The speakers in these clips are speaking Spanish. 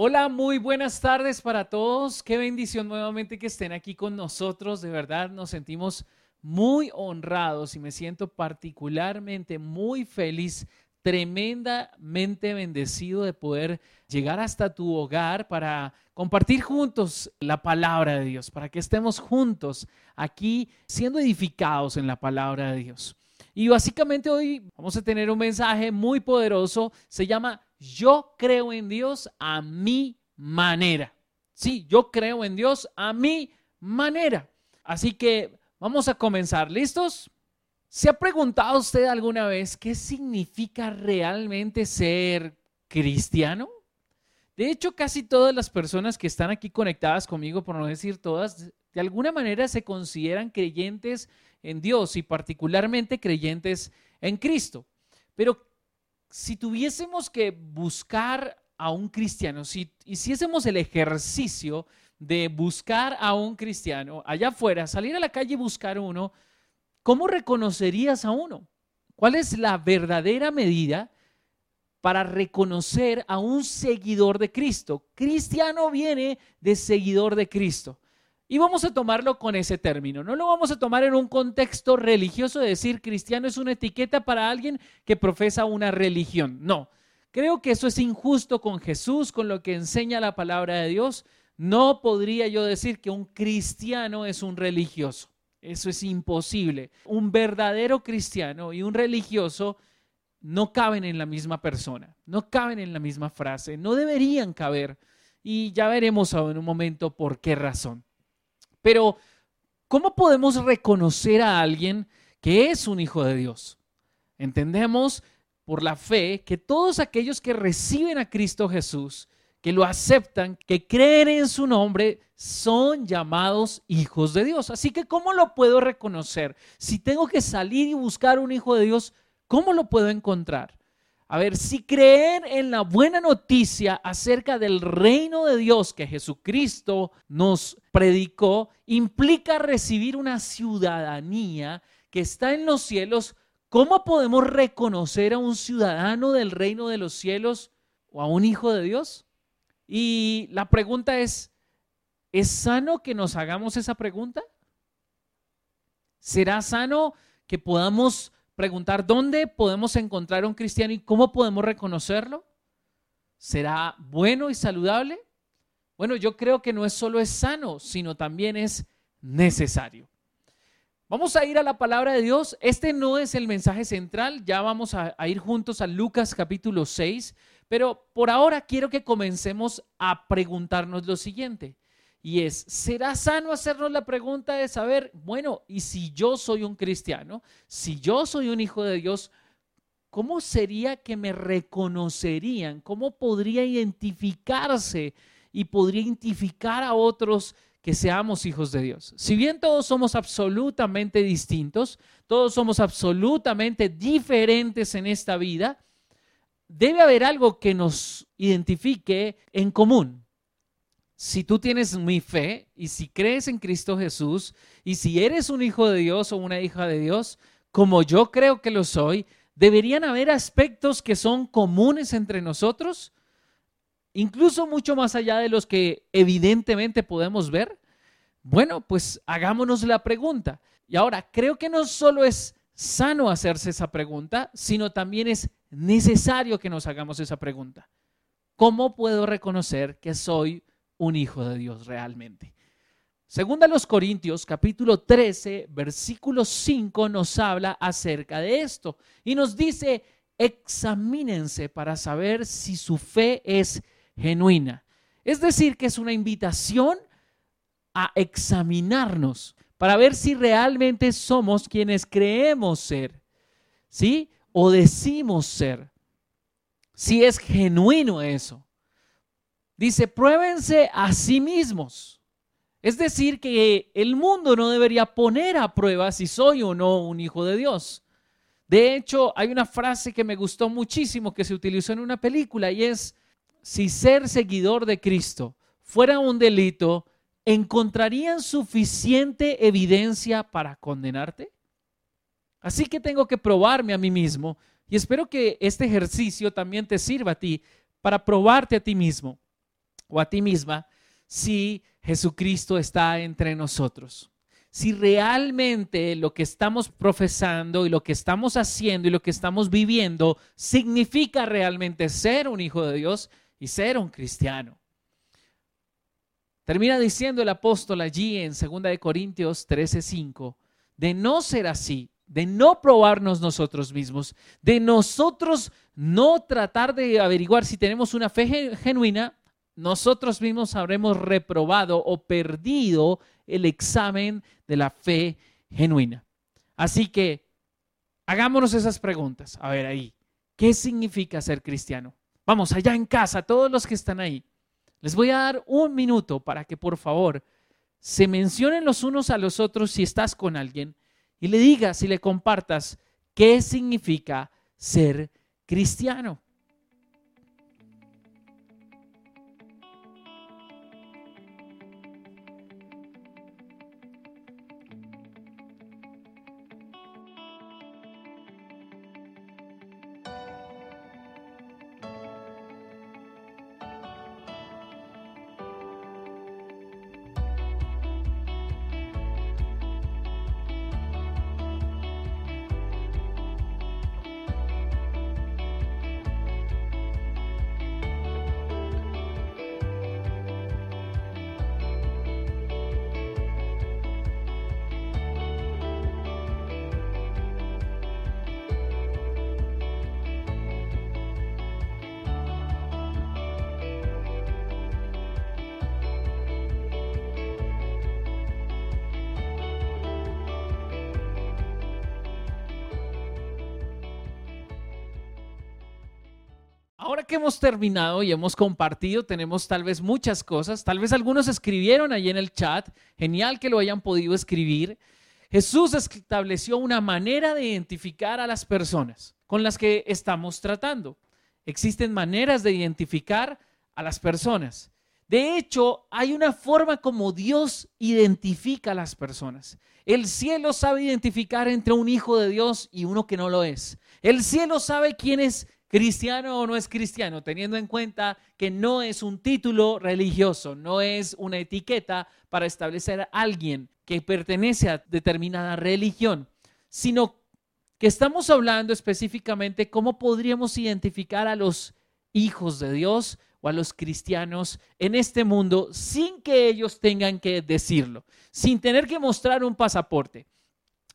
Hola, muy buenas tardes para todos. Qué bendición nuevamente que estén aquí con nosotros. De verdad nos sentimos muy honrados y me siento particularmente muy feliz, tremendamente bendecido de poder llegar hasta tu hogar para compartir juntos la palabra de Dios, para que estemos juntos aquí siendo edificados en la palabra de Dios. Y básicamente hoy vamos a tener un mensaje muy poderoso, se llama yo creo en Dios a mi manera. Sí, yo creo en Dios a mi manera. Así que vamos a comenzar. ¿Listos? ¿Se ha preguntado usted alguna vez qué significa realmente ser cristiano? De hecho, casi todas las personas que están aquí conectadas conmigo, por no decir todas, de alguna manera se consideran creyentes en Dios y particularmente creyentes en Cristo. Pero si tuviésemos que buscar a un cristiano, si hiciésemos el ejercicio de buscar a un cristiano allá afuera, salir a la calle y buscar uno, ¿cómo reconocerías a uno? ¿Cuál es la verdadera medida para reconocer a un seguidor de Cristo? Cristiano viene de seguidor de Cristo. Y vamos a tomarlo con ese término. No lo vamos a tomar en un contexto religioso de decir cristiano es una etiqueta para alguien que profesa una religión. No, creo que eso es injusto con Jesús, con lo que enseña la palabra de Dios. No podría yo decir que un cristiano es un religioso. Eso es imposible. Un verdadero cristiano y un religioso no caben en la misma persona, no caben en la misma frase, no deberían caber. Y ya veremos en un momento por qué razón. Pero, ¿cómo podemos reconocer a alguien que es un hijo de Dios? Entendemos por la fe que todos aquellos que reciben a Cristo Jesús, que lo aceptan, que creen en su nombre, son llamados hijos de Dios. Así que, ¿cómo lo puedo reconocer? Si tengo que salir y buscar un hijo de Dios, ¿cómo lo puedo encontrar? A ver, si creer en la buena noticia acerca del reino de Dios que Jesucristo nos predicó implica recibir una ciudadanía que está en los cielos, ¿cómo podemos reconocer a un ciudadano del reino de los cielos o a un hijo de Dios? Y la pregunta es, ¿es sano que nos hagamos esa pregunta? ¿Será sano que podamos preguntar dónde podemos encontrar a un cristiano y cómo podemos reconocerlo. ¿Será bueno y saludable? Bueno, yo creo que no es solo es sano, sino también es necesario. Vamos a ir a la palabra de Dios. Este no es el mensaje central, ya vamos a, a, ir juntos a Lucas capítulo 6, pero por ahora quiero que comencemos a preguntarnos lo siguiente. Y es, ¿será sano hacernos la pregunta de saber, bueno, y si yo soy un cristiano, si yo soy un hijo de Dios, ¿cómo sería que me reconocerían? ¿Cómo podría identificarse y podría identificar a otros que seamos hijos de Dios? Si bien todos somos absolutamente distintos, todos somos absolutamente diferentes en esta vida, debe haber algo que nos identifique en común si tú tienes mi fe y si crees en Cristo Jesús y si eres un hijo de Dios o una hija de Dios, como yo creo que lo soy, deberían haber aspectos que son comunes entre nosotros, incluso mucho más allá de los que evidentemente podemos ver. Bueno, pues hagámonos la pregunta. Y ahora, creo que no solo es sano hacerse esa pregunta, sino también es necesario que nos hagamos esa pregunta. ¿Cómo puedo reconocer que soy un hijo de Dios realmente. Segunda a los Corintios, capítulo 13, versículo 5, nos habla acerca de esto y nos dice, examínense para saber si su fe es genuina. Es decir, que es una invitación a examinarnos para ver si realmente somos quienes creemos ser, ¿sí? O decimos ser. Si es genuino eso. Dice, pruébense a sí mismos. Es decir, que el mundo no debería poner a prueba si soy o no un hijo de Dios. De hecho, hay una frase que me gustó muchísimo que se utilizó en una película y es, si ser seguidor de Cristo fuera un delito, ¿encontrarían suficiente evidencia para condenarte? Así que tengo que probarme a mí mismo y espero que este ejercicio también te sirva a ti para probarte a ti mismo. O a ti misma si Jesucristo está entre nosotros. Si realmente lo que estamos profesando y lo que estamos haciendo y lo que estamos viviendo significa realmente ser un hijo de Dios y ser un cristiano. Termina diciendo el apóstol allí en 2 de Corintios 13:5, de no ser así, de no probarnos nosotros mismos, de nosotros no tratar de averiguar si tenemos una fe genuina, nosotros mismos habremos reprobado o perdido el examen de la fe genuina. Así que hagámonos esas preguntas. A ver ahí, ¿qué significa ser cristiano? Vamos, allá en casa, todos los que están ahí, les voy a dar un minuto para que por favor se mencionen los unos a los otros si estás con alguien y le digas y le compartas qué significa ser cristiano. Que hemos terminado y hemos compartido, tenemos tal vez muchas cosas, tal vez algunos escribieron ahí en el chat, genial que lo hayan podido escribir. Jesús estableció una manera de identificar a las personas con las que estamos tratando. Existen maneras de identificar a las personas. De hecho, hay una forma como Dios identifica a las personas. El cielo sabe identificar entre un hijo de Dios y uno que no lo es. El cielo sabe quién es cristiano o no es cristiano, teniendo en cuenta que no es un título religioso, no es una etiqueta para establecer a alguien que pertenece a determinada religión, sino que estamos hablando específicamente cómo podríamos identificar a los hijos de Dios o a los cristianos en este mundo sin que ellos tengan que decirlo, sin tener que mostrar un pasaporte.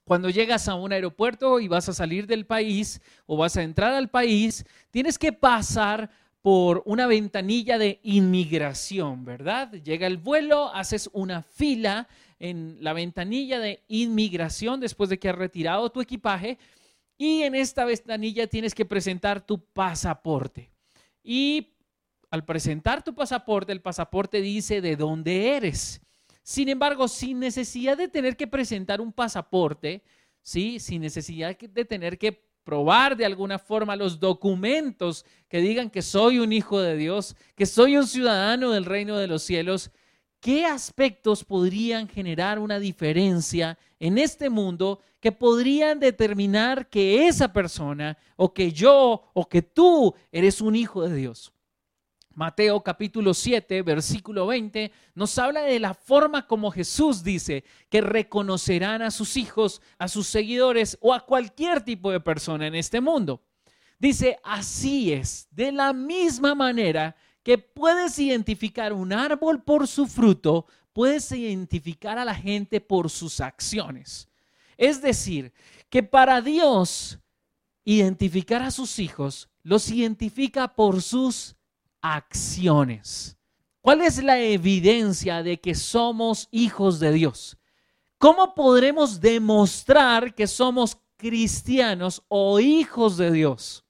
Cuando llegas a un aeropuerto y vas a salir del país o vas a entrar al país, tienes que pasar por una ventanilla de inmigración, ¿verdad? Llega el vuelo, haces una fila en la ventanilla de inmigración después de que has retirado tu equipaje y en esta ventanilla tienes que presentar tu pasaporte. Y al presentar tu pasaporte, el pasaporte dice de dónde eres. Sin embargo, sin necesidad de tener que presentar un pasaporte, ¿sí? sin necesidad de tener que probar de alguna forma los documentos que digan que soy un hijo de Dios, que soy un ciudadano del reino de los cielos, ¿qué aspectos podrían generar una diferencia en este mundo que podrían determinar que esa persona o que yo o que tú eres un hijo de Dios? Mateo capítulo 7, versículo 20, nos habla de la forma como Jesús dice que reconocerán a sus hijos, a sus seguidores o a cualquier tipo de persona en este mundo. Dice, así es, de la misma manera que puedes identificar un árbol por su fruto, puedes identificar a la gente por sus acciones. Es decir, que para Dios identificar a sus hijos los identifica por sus acciones. ¿Cuál es la evidencia de que somos hijos de Dios? ¿Cómo podremos demostrar que somos cristianos o hijos de Dios?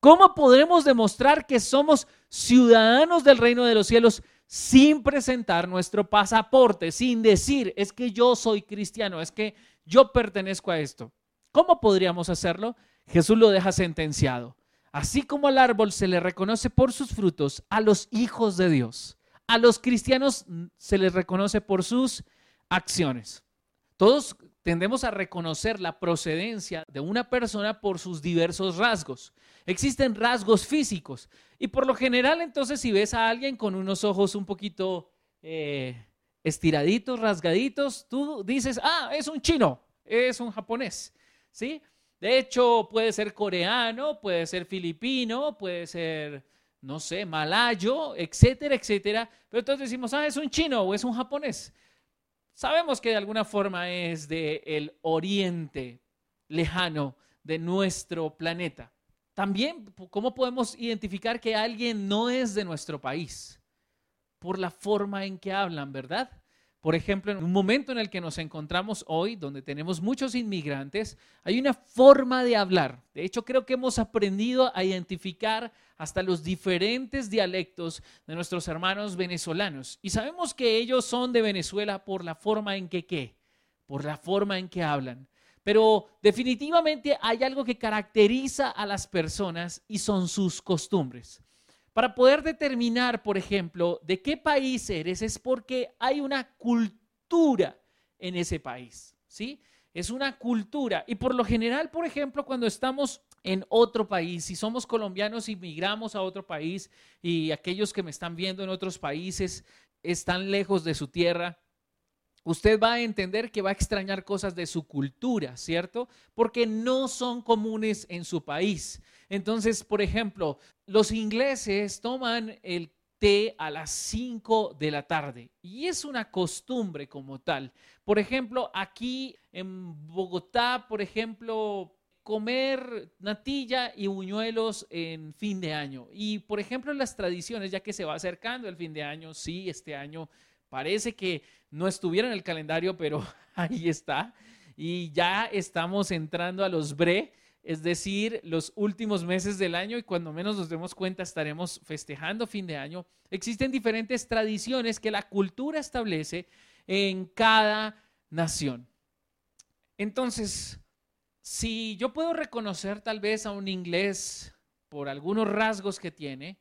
¿Cómo podremos demostrar que somos ciudadanos del reino de los cielos sin presentar nuestro pasaporte, sin decir, es que yo soy cristiano, es que yo pertenezco a esto? ¿Cómo podríamos hacerlo? Jesús lo deja sentenciado. Así como al árbol se le reconoce por sus frutos, a los hijos de Dios, a los cristianos se les reconoce por sus acciones. Todos tendemos a reconocer la procedencia de una persona por sus diversos rasgos. Existen rasgos físicos y por lo general entonces si ves a alguien con unos ojos un poquito eh, estiraditos, rasgaditos, tú dices, ah, es un chino, es un japonés, ¿sí? De hecho, puede ser coreano, puede ser filipino, puede ser, no sé, malayo, etcétera, etcétera. Pero entonces decimos, ah, es un chino o es un japonés. Sabemos que de alguna forma es del el oriente lejano de nuestro planeta. También, ¿cómo podemos identificar que alguien no es de nuestro país? Por la forma en que hablan, ¿verdad? Por ejemplo, en un momento en el que nos encontramos hoy, donde tenemos muchos inmigrantes, hay una forma de hablar. De hecho, creo que hemos aprendido a identificar hasta los diferentes dialectos de nuestros hermanos venezolanos. Y sabemos que ellos son de Venezuela por la forma en que qué, por la forma en que hablan. Pero definitivamente hay algo que caracteriza a las personas y son sus costumbres. Para poder determinar, por ejemplo, de qué país eres, es porque hay una cultura en ese país, ¿sí? Es una cultura. Y por lo general, por ejemplo, cuando estamos en otro país, si somos colombianos y migramos a otro país y aquellos que me están viendo en otros países están lejos de su tierra, usted va a entender que va a extrañar cosas de su cultura, ¿cierto? Porque no son comunes en su país. Entonces, por ejemplo, los ingleses toman el té a las 5 de la tarde y es una costumbre como tal. Por ejemplo, aquí en Bogotá, por ejemplo, comer natilla y buñuelos en fin de año. Y por ejemplo, las tradiciones, ya que se va acercando el fin de año, sí, este año Parece que no estuviera en el calendario, pero ahí está. Y ya estamos entrando a los bre, es decir, los últimos meses del año y cuando menos nos demos cuenta estaremos festejando fin de año. Existen diferentes tradiciones que la cultura establece en cada nación. Entonces, si yo puedo reconocer tal vez a un inglés por algunos rasgos que tiene,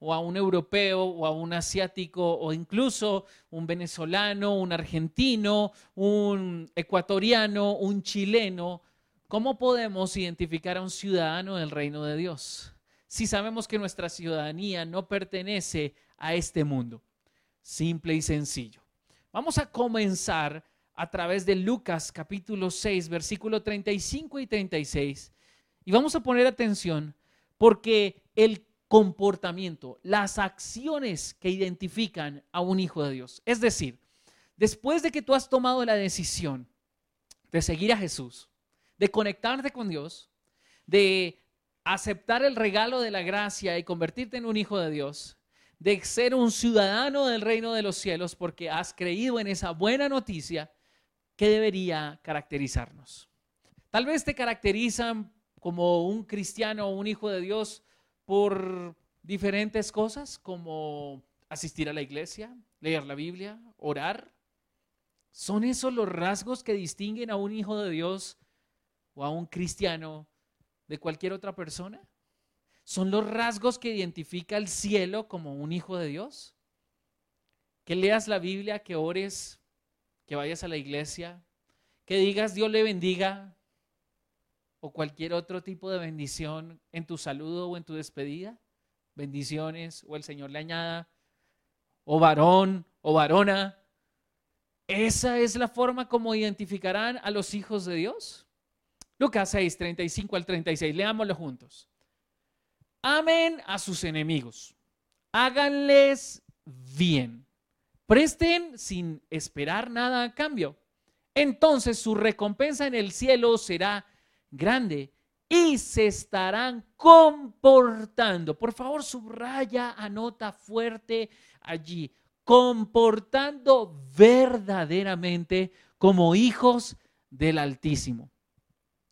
o a un europeo o a un asiático o incluso un venezolano, un argentino, un ecuatoriano, un chileno, ¿cómo podemos identificar a un ciudadano del reino de Dios? Si sabemos que nuestra ciudadanía no pertenece a este mundo. Simple y sencillo. Vamos a comenzar a través de Lucas capítulo 6, versículo 35 y 36. Y vamos a poner atención porque el comportamiento, las acciones que identifican a un hijo de Dios. Es decir, después de que tú has tomado la decisión de seguir a Jesús, de conectarte con Dios, de aceptar el regalo de la gracia y convertirte en un hijo de Dios, de ser un ciudadano del reino de los cielos porque has creído en esa buena noticia, que debería caracterizarnos? Tal vez te caracterizan como un cristiano o un hijo de Dios por diferentes cosas como asistir a la iglesia, leer la Biblia, orar. ¿Son esos los rasgos que distinguen a un hijo de Dios o a un cristiano de cualquier otra persona? ¿Son los rasgos que identifica el cielo como un hijo de Dios? Que leas la Biblia, que ores, que vayas a la iglesia, que digas Dios le bendiga, o cualquier otro tipo de bendición en tu saludo o en tu despedida? Bendiciones o el Señor le añada, o varón o varona. ¿Esa es la forma como identificarán a los hijos de Dios? Lucas 6, 35 al 36, leámoslo juntos. Amen a sus enemigos, háganles bien, presten sin esperar nada a cambio. Entonces su recompensa en el cielo será grande y se estarán comportando. Por favor, subraya, anota fuerte allí, comportando verdaderamente como hijos del Altísimo.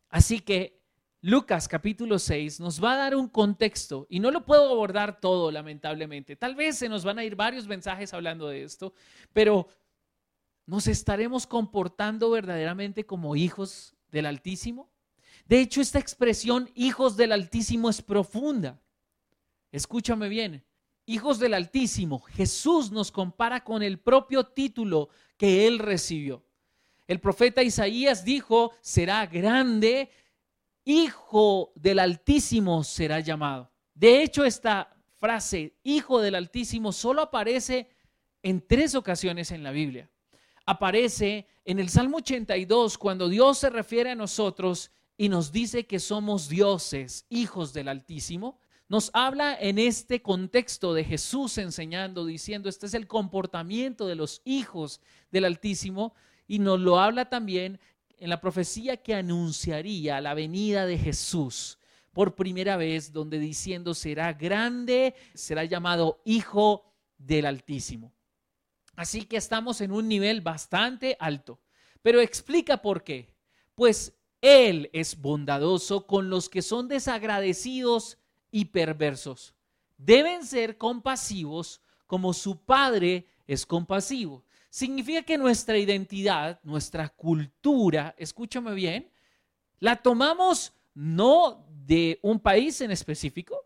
Así que Lucas capítulo 6 nos va a dar un contexto y no lo puedo abordar todo, lamentablemente. Tal vez se nos van a ir varios mensajes hablando de esto, pero nos estaremos comportando verdaderamente como hijos del Altísimo. De hecho, esta expresión hijos del Altísimo es profunda. Escúchame bien, hijos del Altísimo, Jesús nos compara con el propio título que él recibió. El profeta Isaías dijo, será grande, hijo del Altísimo será llamado. De hecho, esta frase, hijo del Altísimo, solo aparece en tres ocasiones en la Biblia. Aparece en el Salmo 82 cuando Dios se refiere a nosotros y nos dice que somos dioses, hijos del Altísimo. Nos habla en este contexto de Jesús enseñando, diciendo, este es el comportamiento de los hijos del Altísimo. Y nos lo habla también en la profecía que anunciaría la venida de Jesús por primera vez, donde diciendo será grande, será llamado Hijo del Altísimo. Así que estamos en un nivel bastante alto. Pero explica por qué. Pues Él es bondadoso con los que son desagradecidos y perversos. Deben ser compasivos como su Padre es compasivo. Significa que nuestra identidad, nuestra cultura, escúchame bien, la tomamos no de un país en específico,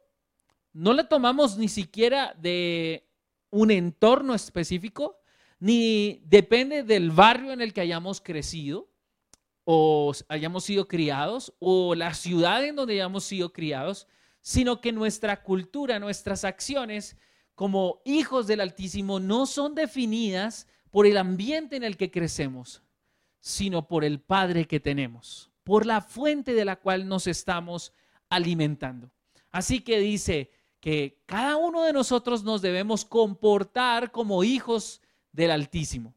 no la tomamos ni siquiera de un entorno específico, ni depende del barrio en el que hayamos crecido o hayamos sido criados o la ciudad en donde hayamos sido criados, sino que nuestra cultura, nuestras acciones como hijos del Altísimo no son definidas por el ambiente en el que crecemos, sino por el Padre que tenemos, por la fuente de la cual nos estamos alimentando. Así que dice que cada uno de nosotros nos debemos comportar como hijos del Altísimo.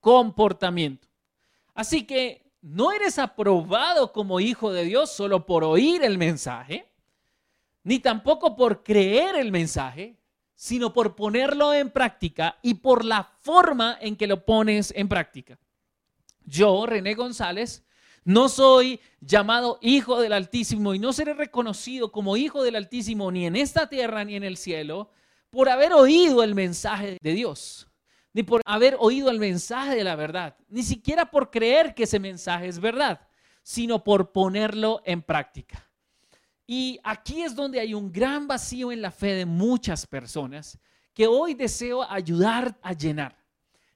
Comportamiento. Así que no eres aprobado como hijo de Dios solo por oír el mensaje, ni tampoco por creer el mensaje, sino por ponerlo en práctica y por la forma en que lo pones en práctica. Yo, René González, no soy llamado hijo del Altísimo y no seré reconocido como hijo del Altísimo ni en esta tierra ni en el cielo por haber oído el mensaje de Dios, ni por haber oído el mensaje de la verdad, ni siquiera por creer que ese mensaje es verdad, sino por ponerlo en práctica. Y aquí es donde hay un gran vacío en la fe de muchas personas que hoy deseo ayudar a llenar.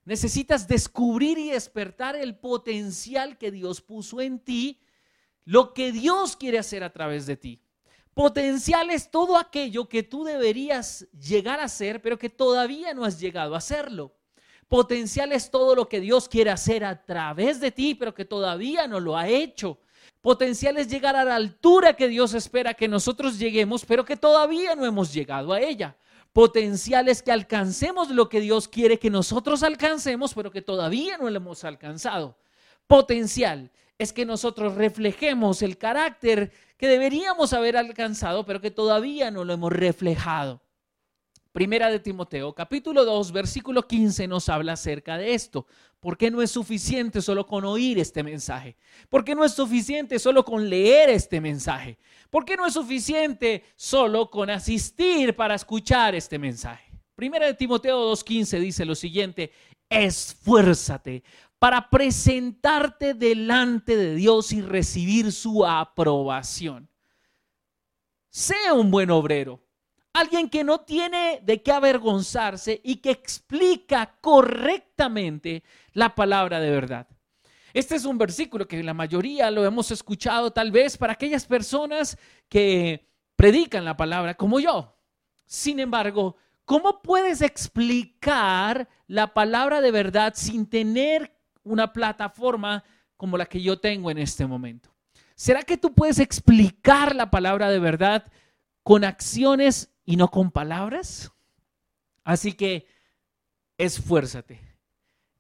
Necesitas descubrir y despertar el potencial que Dios puso en ti, lo que Dios quiere hacer a través de ti. Potencial es todo aquello que tú deberías llegar a ser, pero que todavía no has llegado a hacerlo. Potencial es todo lo que Dios quiere hacer a través de ti, pero que todavía no lo ha hecho. Potencial es llegar a la altura que Dios espera que nosotros lleguemos, pero que todavía no hemos llegado a ella. Potencial es que alcancemos lo que Dios quiere que nosotros alcancemos, pero que todavía no lo hemos alcanzado. Potencial es que nosotros reflejemos el carácter que deberíamos haber alcanzado, pero que todavía no lo hemos reflejado. Primera de Timoteo, capítulo 2, versículo 15 nos habla acerca de esto. ¿Por qué no es suficiente solo con oír este mensaje? ¿Por qué no es suficiente solo con leer este mensaje? ¿Por qué no es suficiente solo con asistir para escuchar este mensaje? Primera de Timoteo 2.15 dice lo siguiente, esfuérzate para presentarte delante de Dios y recibir su aprobación. Sea un buen obrero Alguien que no tiene de qué avergonzarse y que explica correctamente la palabra de verdad. Este es un versículo que la mayoría lo hemos escuchado tal vez para aquellas personas que predican la palabra como yo. Sin embargo, ¿cómo puedes explicar la palabra de verdad sin tener una plataforma como la que yo tengo en este momento? ¿Será que tú puedes explicar la palabra de verdad con acciones y no con palabras. Así que esfuérzate.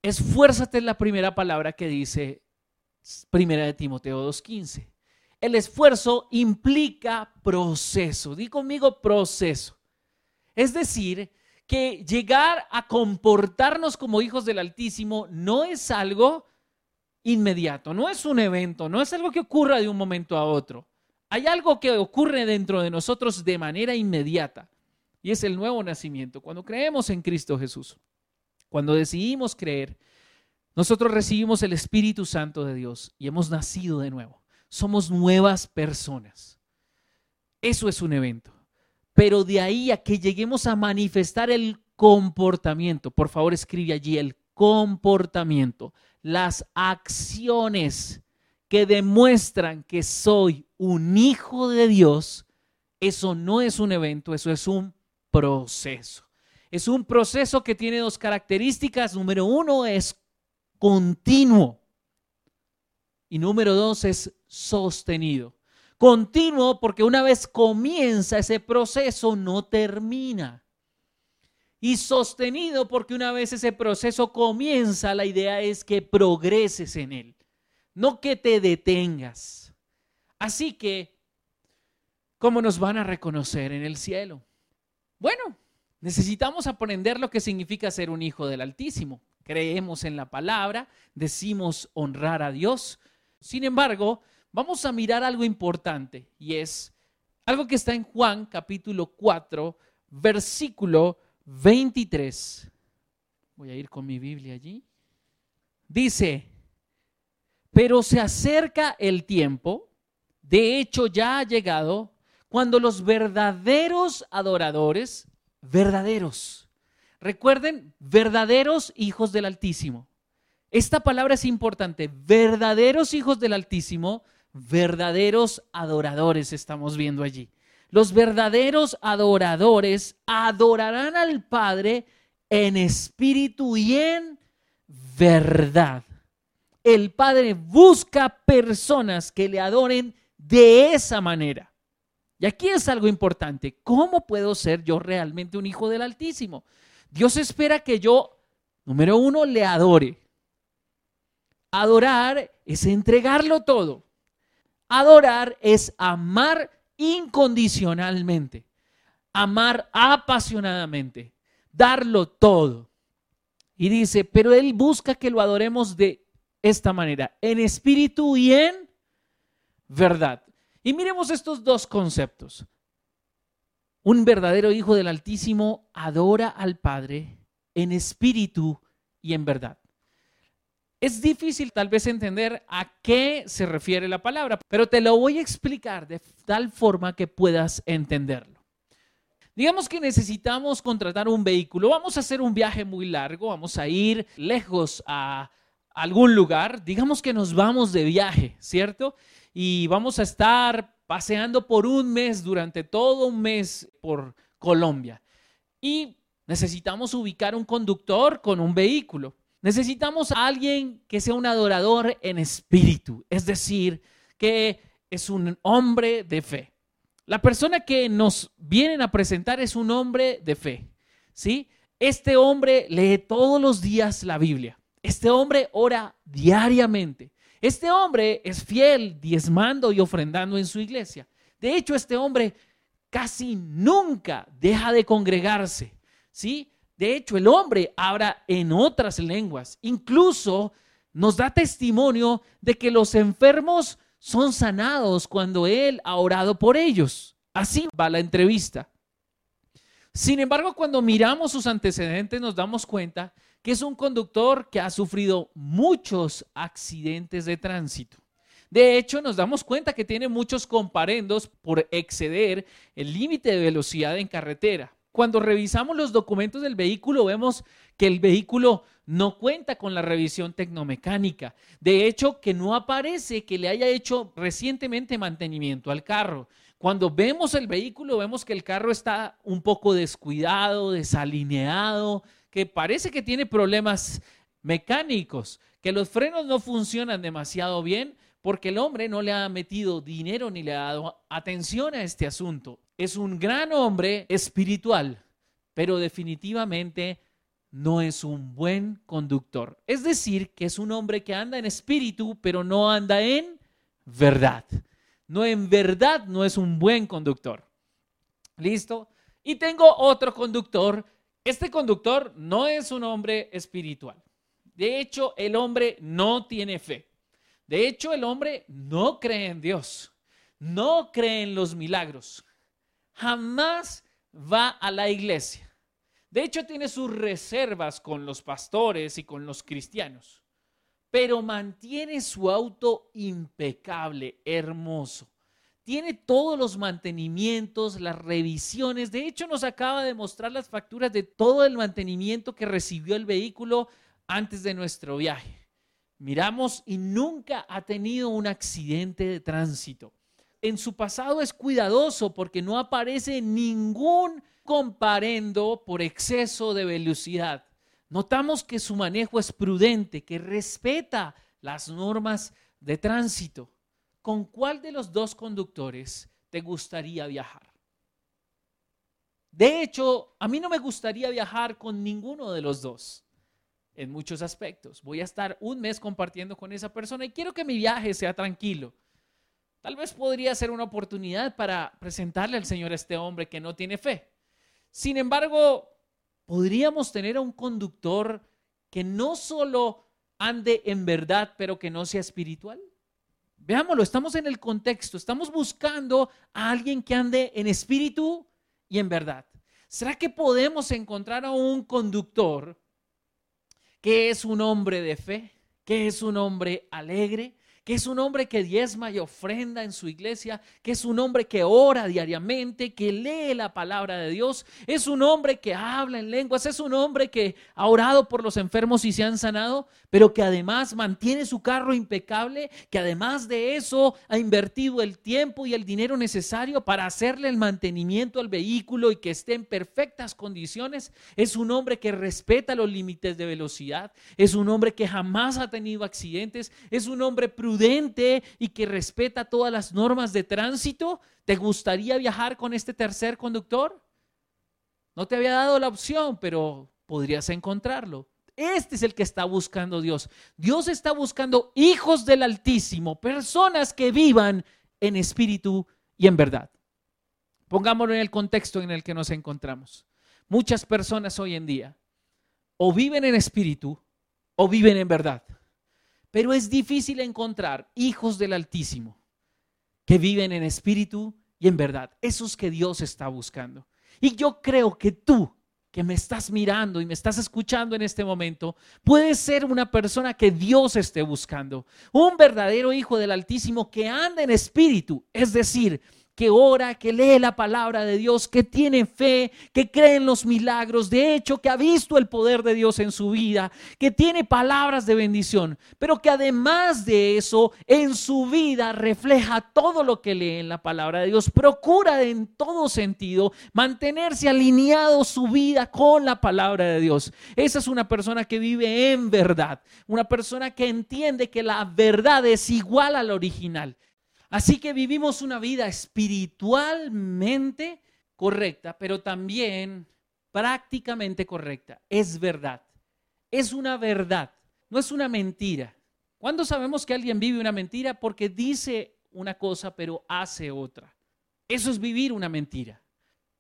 Esfuérzate es la primera palabra que dice Primera de Timoteo 2.15. El esfuerzo implica proceso. Di conmigo proceso. Es decir, que llegar a comportarnos como hijos del Altísimo no es algo inmediato, no es un evento, no es algo que ocurra de un momento a otro. Hay algo que ocurre dentro de nosotros de manera inmediata y es el nuevo nacimiento. Cuando creemos en Cristo Jesús, cuando decidimos creer, nosotros recibimos el Espíritu Santo de Dios y hemos nacido de nuevo. Somos nuevas personas. Eso es un evento. Pero de ahí a que lleguemos a manifestar el comportamiento, por favor escribe allí el comportamiento, las acciones que demuestran que soy un hijo de Dios, eso no es un evento, eso es un proceso. Es un proceso que tiene dos características. Número uno es continuo y número dos es sostenido. Continuo porque una vez comienza ese proceso no termina. Y sostenido porque una vez ese proceso comienza, la idea es que progreses en él, no que te detengas. Así que, ¿cómo nos van a reconocer en el cielo? Bueno, necesitamos aprender lo que significa ser un hijo del Altísimo. Creemos en la palabra, decimos honrar a Dios. Sin embargo, vamos a mirar algo importante y es algo que está en Juan capítulo 4, versículo 23. Voy a ir con mi Biblia allí. Dice, pero se acerca el tiempo, de hecho ya ha llegado, cuando los verdaderos adoradores, verdaderos, recuerden, verdaderos hijos del Altísimo. Esta palabra es importante, verdaderos hijos del Altísimo, verdaderos adoradores estamos viendo allí. Los verdaderos adoradores adorarán al Padre en espíritu y en verdad. El Padre busca personas que le adoren de esa manera. Y aquí es algo importante. ¿Cómo puedo ser yo realmente un hijo del Altísimo? Dios espera que yo, número uno, le adore. Adorar es entregarlo todo. Adorar es amar incondicionalmente, amar apasionadamente, darlo todo. Y dice, pero Él busca que lo adoremos de esta manera, en espíritu y en verdad. Y miremos estos dos conceptos. Un verdadero hijo del Altísimo adora al Padre en espíritu y en verdad. Es difícil tal vez entender a qué se refiere la palabra, pero te lo voy a explicar de tal forma que puedas entenderlo. Digamos que necesitamos contratar un vehículo, vamos a hacer un viaje muy largo, vamos a ir lejos a algún lugar, digamos que nos vamos de viaje, ¿cierto? y vamos a estar paseando por un mes, durante todo un mes por Colombia. Y necesitamos ubicar un conductor con un vehículo. Necesitamos a alguien que sea un adorador en espíritu, es decir, que es un hombre de fe. La persona que nos vienen a presentar es un hombre de fe, ¿sí? Este hombre lee todos los días la Biblia. Este hombre ora diariamente. Este hombre es fiel, diezmando y ofrendando en su iglesia. De hecho, este hombre casi nunca deja de congregarse, ¿sí? De hecho, el hombre habla en otras lenguas. Incluso nos da testimonio de que los enfermos son sanados cuando él ha orado por ellos. Así va la entrevista. Sin embargo, cuando miramos sus antecedentes nos damos cuenta que es un conductor que ha sufrido muchos accidentes de tránsito. De hecho, nos damos cuenta que tiene muchos comparendos por exceder el límite de velocidad en carretera. Cuando revisamos los documentos del vehículo, vemos que el vehículo no cuenta con la revisión tecnomecánica. De hecho, que no aparece que le haya hecho recientemente mantenimiento al carro. Cuando vemos el vehículo, vemos que el carro está un poco descuidado, desalineado, que parece que tiene problemas mecánicos, que los frenos no funcionan demasiado bien porque el hombre no le ha metido dinero ni le ha dado atención a este asunto. Es un gran hombre espiritual, pero definitivamente no es un buen conductor. Es decir, que es un hombre que anda en espíritu, pero no anda en verdad. No en verdad no es un buen conductor. ¿Listo? Y tengo otro conductor este conductor no es un hombre espiritual. De hecho, el hombre no tiene fe. De hecho, el hombre no cree en Dios. No cree en los milagros. Jamás va a la iglesia. De hecho, tiene sus reservas con los pastores y con los cristianos. Pero mantiene su auto impecable, hermoso tiene todos los mantenimientos, las revisiones. De hecho, nos acaba de mostrar las facturas de todo el mantenimiento que recibió el vehículo antes de nuestro viaje. miramos y nunca ha tenido un accidente de tránsito. En su pasado es cuidadoso porque no aparece ningún comparendo por exceso de velocidad. Notamos que su manejo es prudente, que respeta las normas de tránsito. ¿Con cuál de los dos conductores te gustaría viajar? De hecho, a mí no me gustaría viajar con ninguno de los dos en muchos aspectos. Voy a estar un mes compartiendo con esa persona y quiero que mi viaje sea tranquilo. Tal vez podría ser una oportunidad para presentarle al Señor a este hombre que no tiene fe. Sin embargo, podríamos tener a un conductor que no solo ande en verdad, pero que no sea espiritual. Veámoslo, estamos en el contexto, estamos buscando a alguien que ande en espíritu y en verdad. ¿Será que podemos encontrar a un conductor que es un hombre de fe, que es un hombre alegre, que es un hombre que diezma y ofrenda en su iglesia, que es un hombre que ora diariamente, que lee la palabra de Dios, es un hombre que habla en lenguas, es un hombre que ha orado por los enfermos y se han sanado, pero que además mantiene su carro impecable, que además de eso ha invertido el tiempo y el dinero necesario para hacerle el mantenimiento al vehículo y que esté en perfectas condiciones, es un hombre que respeta los límites de velocidad, es un hombre que jamás ha tenido accidentes, es un hombre prudente prudente y que respeta todas las normas de tránsito? ¿Te gustaría viajar con este tercer conductor? No te había dado la opción, pero podrías encontrarlo. Este es el que está buscando Dios. Dios está buscando hijos del Altísimo, personas que vivan en espíritu y en verdad. Pongámoslo en el contexto en el que nos encontramos. Muchas personas hoy en día o viven en espíritu o viven en verdad. Pero es difícil encontrar hijos del Altísimo que viven en espíritu y en verdad. Esos que Dios está buscando. Y yo creo que tú que me estás mirando y me estás escuchando en este momento, puedes ser una persona que Dios esté buscando. Un verdadero hijo del Altísimo que anda en espíritu. Es decir, que ora, que lee la palabra de Dios, que tiene fe, que cree en los milagros, de hecho que ha visto el poder de Dios en su vida, que tiene palabras de bendición, pero que además de eso en su vida refleja todo lo que lee en la palabra de Dios, procura en todo sentido mantenerse alineado su vida con la palabra de Dios. Esa es una persona que vive en verdad, una persona que entiende que la verdad es igual al original Así que vivimos una vida espiritualmente correcta, pero también prácticamente correcta. Es verdad. Es una verdad, no es una mentira. ¿Cuándo sabemos que alguien vive una mentira? Porque dice una cosa, pero hace otra. Eso es vivir una mentira.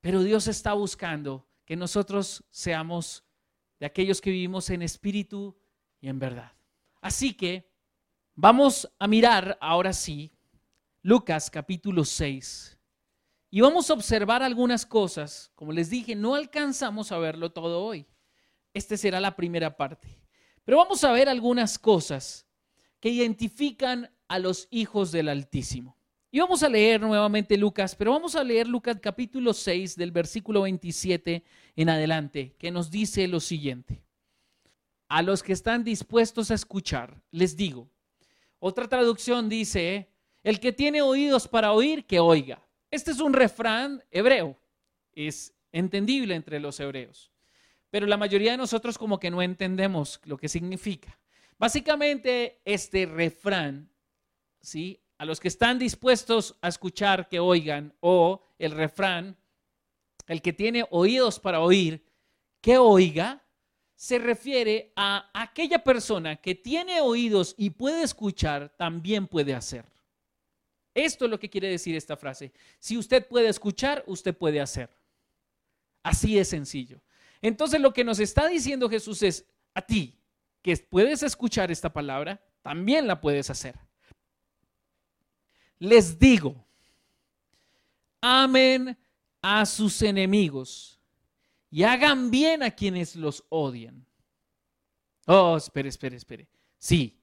Pero Dios está buscando que nosotros seamos de aquellos que vivimos en espíritu y en verdad. Así que vamos a mirar ahora sí Lucas capítulo 6. Y vamos a observar algunas cosas. Como les dije, no alcanzamos a verlo todo hoy. Esta será la primera parte. Pero vamos a ver algunas cosas que identifican a los hijos del Altísimo. Y vamos a leer nuevamente Lucas, pero vamos a leer Lucas capítulo 6 del versículo 27 en adelante, que nos dice lo siguiente. A los que están dispuestos a escuchar, les digo. Otra traducción dice, el que tiene oídos para oír, que oiga. Este es un refrán hebreo. Es entendible entre los hebreos. Pero la mayoría de nosotros como que no entendemos lo que significa. Básicamente, este refrán, ¿sí? A los que están dispuestos a escuchar, que oigan, o el refrán, el que tiene oídos para oír, que oiga, se refiere a aquella persona que tiene oídos y puede escuchar, también puede hacer. Esto es lo que quiere decir esta frase. Si usted puede escuchar, usted puede hacer. Así de sencillo. Entonces lo que nos está diciendo Jesús es, a ti, que puedes escuchar esta palabra, también la puedes hacer. Les digo, amen a sus enemigos y hagan bien a quienes los odian. Oh, espere, espere, espere. Sí,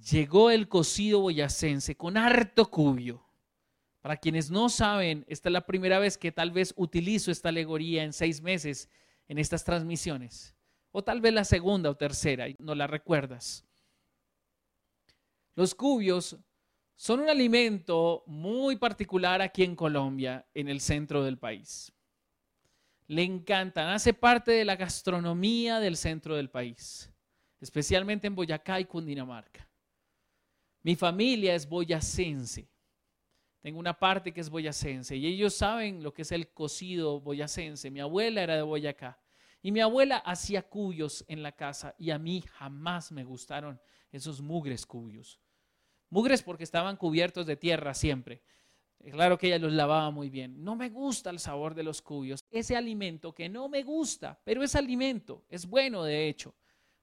llegó el cocido boyacense con harto cubio. Para quienes no saben, esta es la primera vez que tal vez utilizo esta alegoría en seis meses en estas transmisiones. O tal vez la segunda o tercera, y no la recuerdas. Los cubios son un alimento muy particular aquí en Colombia, en el centro del país. Le encantan, hace parte de la gastronomía del centro del país, especialmente en Boyacá y Cundinamarca. Mi familia es boyacense. Tengo una parte que es boyacense y ellos saben lo que es el cocido boyacense. Mi abuela era de Boyacá y mi abuela hacía cuyos en la casa y a mí jamás me gustaron esos mugres cuyos. Mugres porque estaban cubiertos de tierra siempre. Claro que ella los lavaba muy bien. No me gusta el sabor de los cuyos. Ese alimento que no me gusta, pero es alimento, es bueno de hecho,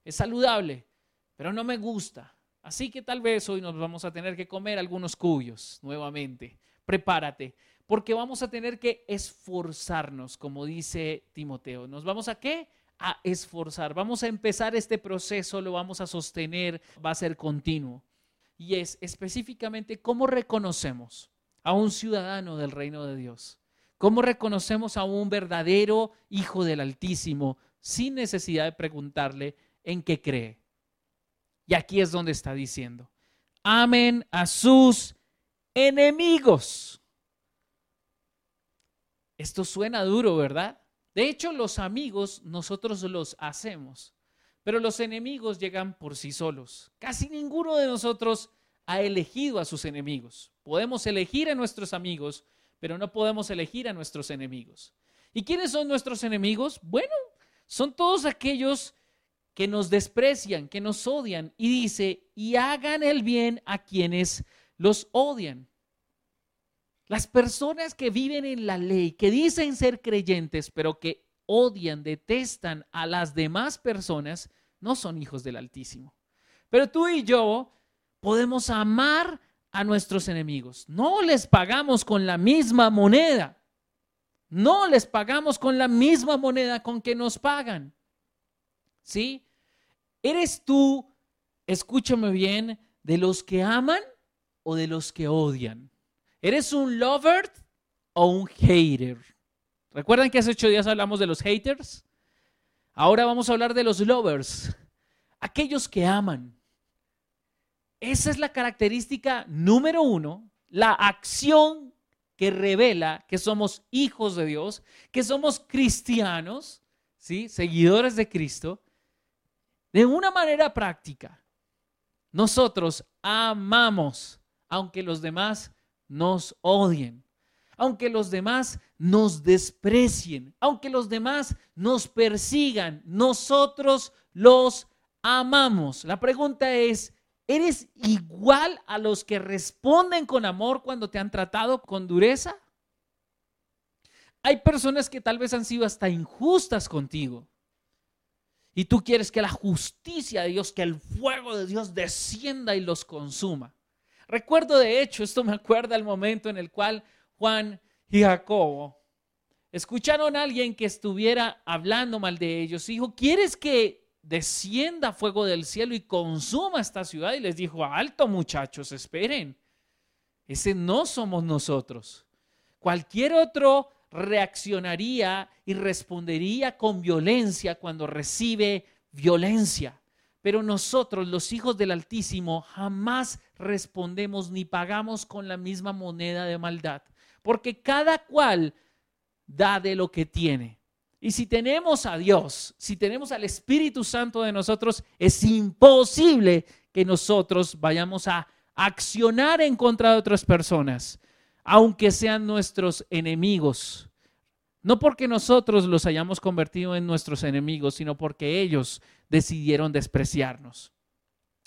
es saludable, pero no me gusta. Así que tal vez hoy nos vamos a tener que comer algunos cuyos nuevamente. Prepárate, porque vamos a tener que esforzarnos, como dice Timoteo. ¿Nos vamos a qué? A esforzar. Vamos a empezar este proceso, lo vamos a sostener, va a ser continuo. Y es específicamente cómo reconocemos a un ciudadano del reino de Dios. ¿Cómo reconocemos a un verdadero hijo del Altísimo sin necesidad de preguntarle en qué cree? Y aquí es donde está diciendo, amen a sus enemigos. Esto suena duro, ¿verdad? De hecho, los amigos nosotros los hacemos, pero los enemigos llegan por sí solos. Casi ninguno de nosotros ha elegido a sus enemigos. Podemos elegir a nuestros amigos, pero no podemos elegir a nuestros enemigos. ¿Y quiénes son nuestros enemigos? Bueno, son todos aquellos que nos desprecian, que nos odian. Y dice, y hagan el bien a quienes los odian. Las personas que viven en la ley, que dicen ser creyentes, pero que odian, detestan a las demás personas, no son hijos del Altísimo. Pero tú y yo podemos amar a nuestros enemigos. No les pagamos con la misma moneda. No les pagamos con la misma moneda con que nos pagan. ¿Sí? ¿Eres tú, escúchame bien, de los que aman o de los que odian? ¿Eres un lover o un hater? ¿Recuerdan que hace ocho días hablamos de los haters? Ahora vamos a hablar de los lovers, aquellos que aman. Esa es la característica número uno, la acción que revela que somos hijos de Dios, que somos cristianos, ¿sí? seguidores de Cristo, de una manera práctica, nosotros amamos aunque los demás nos odien, aunque los demás nos desprecien, aunque los demás nos persigan, nosotros los amamos. La pregunta es, ¿eres igual a los que responden con amor cuando te han tratado con dureza? Hay personas que tal vez han sido hasta injustas contigo. Y tú quieres que la justicia de Dios, que el fuego de Dios descienda y los consuma. Recuerdo de hecho, esto me acuerda el momento en el cual Juan y Jacobo escucharon a alguien que estuviera hablando mal de ellos. dijo, ¿quieres que descienda fuego del cielo y consuma esta ciudad? Y les dijo, alto muchachos, esperen. Ese no somos nosotros. Cualquier otro reaccionaría y respondería con violencia cuando recibe violencia. Pero nosotros, los hijos del Altísimo, jamás respondemos ni pagamos con la misma moneda de maldad, porque cada cual da de lo que tiene. Y si tenemos a Dios, si tenemos al Espíritu Santo de nosotros, es imposible que nosotros vayamos a accionar en contra de otras personas aunque sean nuestros enemigos. No porque nosotros los hayamos convertido en nuestros enemigos, sino porque ellos decidieron despreciarnos.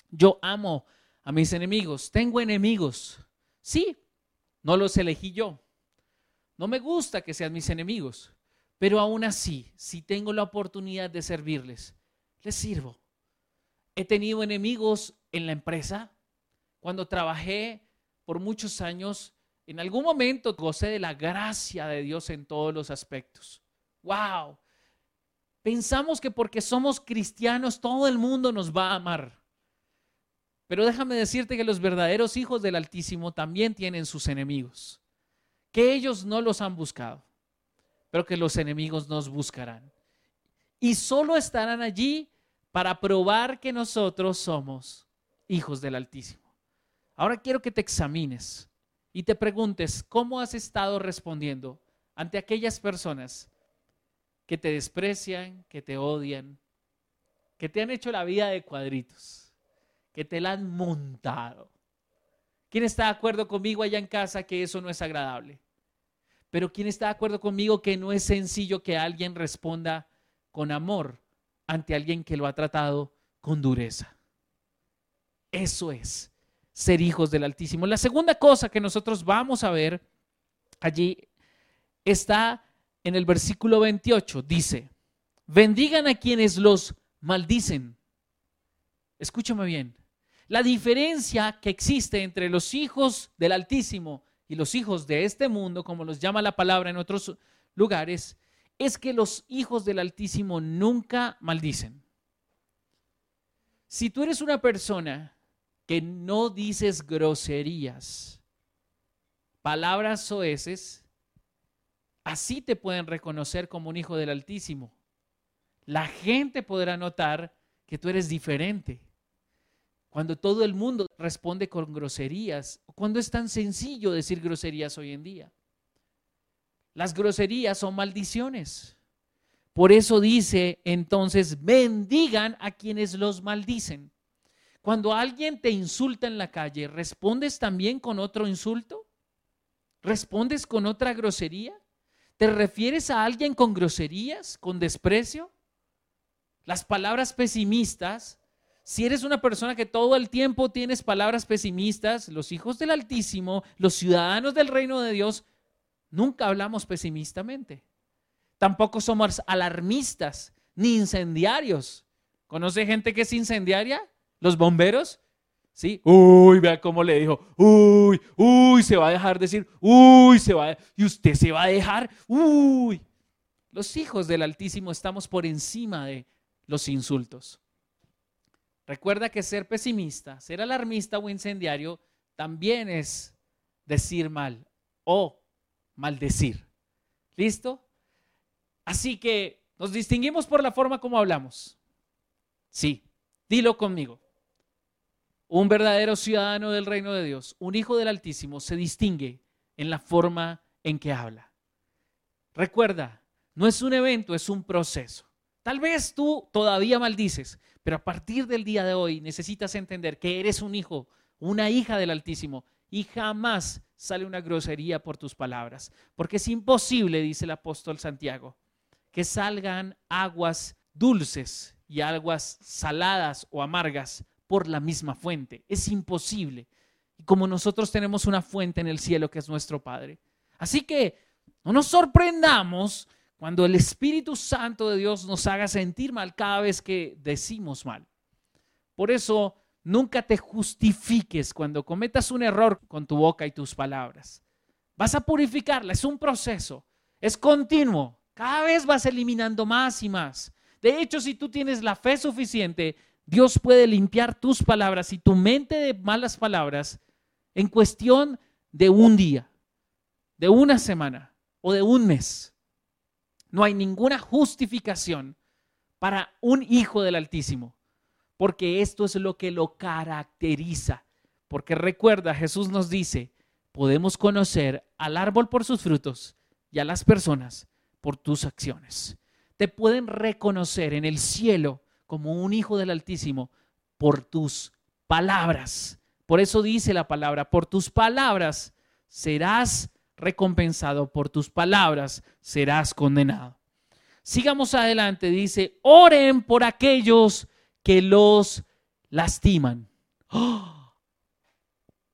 Yo amo a mis enemigos. Tengo enemigos. Sí, no los elegí yo. No me gusta que sean mis enemigos, pero aún así, si tengo la oportunidad de servirles, les sirvo. He tenido enemigos en la empresa. Cuando trabajé por muchos años, en algún momento gocé de la gracia de Dios en todos los aspectos. ¡Wow! Pensamos que porque somos cristianos todo el mundo nos va a amar. Pero déjame decirte que los verdaderos hijos del Altísimo también tienen sus enemigos. Que ellos no los han buscado, pero que los enemigos nos buscarán. Y solo estarán allí para probar que nosotros somos hijos del Altísimo. Ahora quiero que te examines y te preguntes cómo has estado respondiendo ante aquellas personas que te desprecian, que te odian, que te han hecho la vida de cuadritos, que te la han montado. ¿Quién está de acuerdo conmigo allá en casa que eso no es agradable? Pero ¿quién está de acuerdo conmigo que no es sencillo que alguien responda con amor ante alguien que lo ha tratado con dureza? Eso es ser hijos del Altísimo. La segunda cosa que nosotros vamos a ver allí está en el versículo 28. Dice, bendigan a quienes los maldicen. Escúchame bien. La diferencia que existe entre los hijos del Altísimo y los hijos de este mundo, como los llama la palabra en otros lugares, es que los hijos del Altísimo nunca maldicen. Si tú eres una persona que no dices groserías, palabras soeces, así te pueden reconocer como un hijo del Altísimo. La gente podrá notar que tú eres diferente. Cuando todo el mundo responde con groserías, cuando es tan sencillo decir groserías hoy en día. Las groserías son maldiciones. Por eso dice entonces, bendigan a quienes los maldicen. Cuando alguien te insulta en la calle, ¿respondes también con otro insulto? ¿Respondes con otra grosería? ¿Te refieres a alguien con groserías, con desprecio? Las palabras pesimistas, si eres una persona que todo el tiempo tienes palabras pesimistas, los hijos del Altísimo, los ciudadanos del reino de Dios, nunca hablamos pesimistamente. Tampoco somos alarmistas ni incendiarios. ¿Conoce gente que es incendiaria? Los bomberos, ¿sí? Uy, vea cómo le dijo, uy, uy, se va a dejar decir, uy, se va, y usted se va a dejar, uy. Los hijos del Altísimo estamos por encima de los insultos. Recuerda que ser pesimista, ser alarmista o incendiario también es decir mal o maldecir. ¿Listo? Así que nos distinguimos por la forma como hablamos. Sí, dilo conmigo. Un verdadero ciudadano del reino de Dios, un hijo del Altísimo, se distingue en la forma en que habla. Recuerda, no es un evento, es un proceso. Tal vez tú todavía maldices, pero a partir del día de hoy necesitas entender que eres un hijo, una hija del Altísimo y jamás sale una grosería por tus palabras, porque es imposible, dice el apóstol Santiago, que salgan aguas dulces y aguas saladas o amargas por la misma fuente. Es imposible. Y como nosotros tenemos una fuente en el cielo que es nuestro Padre. Así que no nos sorprendamos cuando el Espíritu Santo de Dios nos haga sentir mal cada vez que decimos mal. Por eso, nunca te justifiques cuando cometas un error con tu boca y tus palabras. Vas a purificarla, es un proceso, es continuo. Cada vez vas eliminando más y más. De hecho, si tú tienes la fe suficiente, Dios puede limpiar tus palabras y tu mente de malas palabras en cuestión de un día, de una semana o de un mes. No hay ninguna justificación para un hijo del Altísimo, porque esto es lo que lo caracteriza. Porque recuerda, Jesús nos dice, podemos conocer al árbol por sus frutos y a las personas por tus acciones. Te pueden reconocer en el cielo como un hijo del Altísimo por tus palabras. Por eso dice la palabra, por tus palabras serás recompensado, por tus palabras serás condenado. Sigamos adelante, dice, oren por aquellos que los lastiman.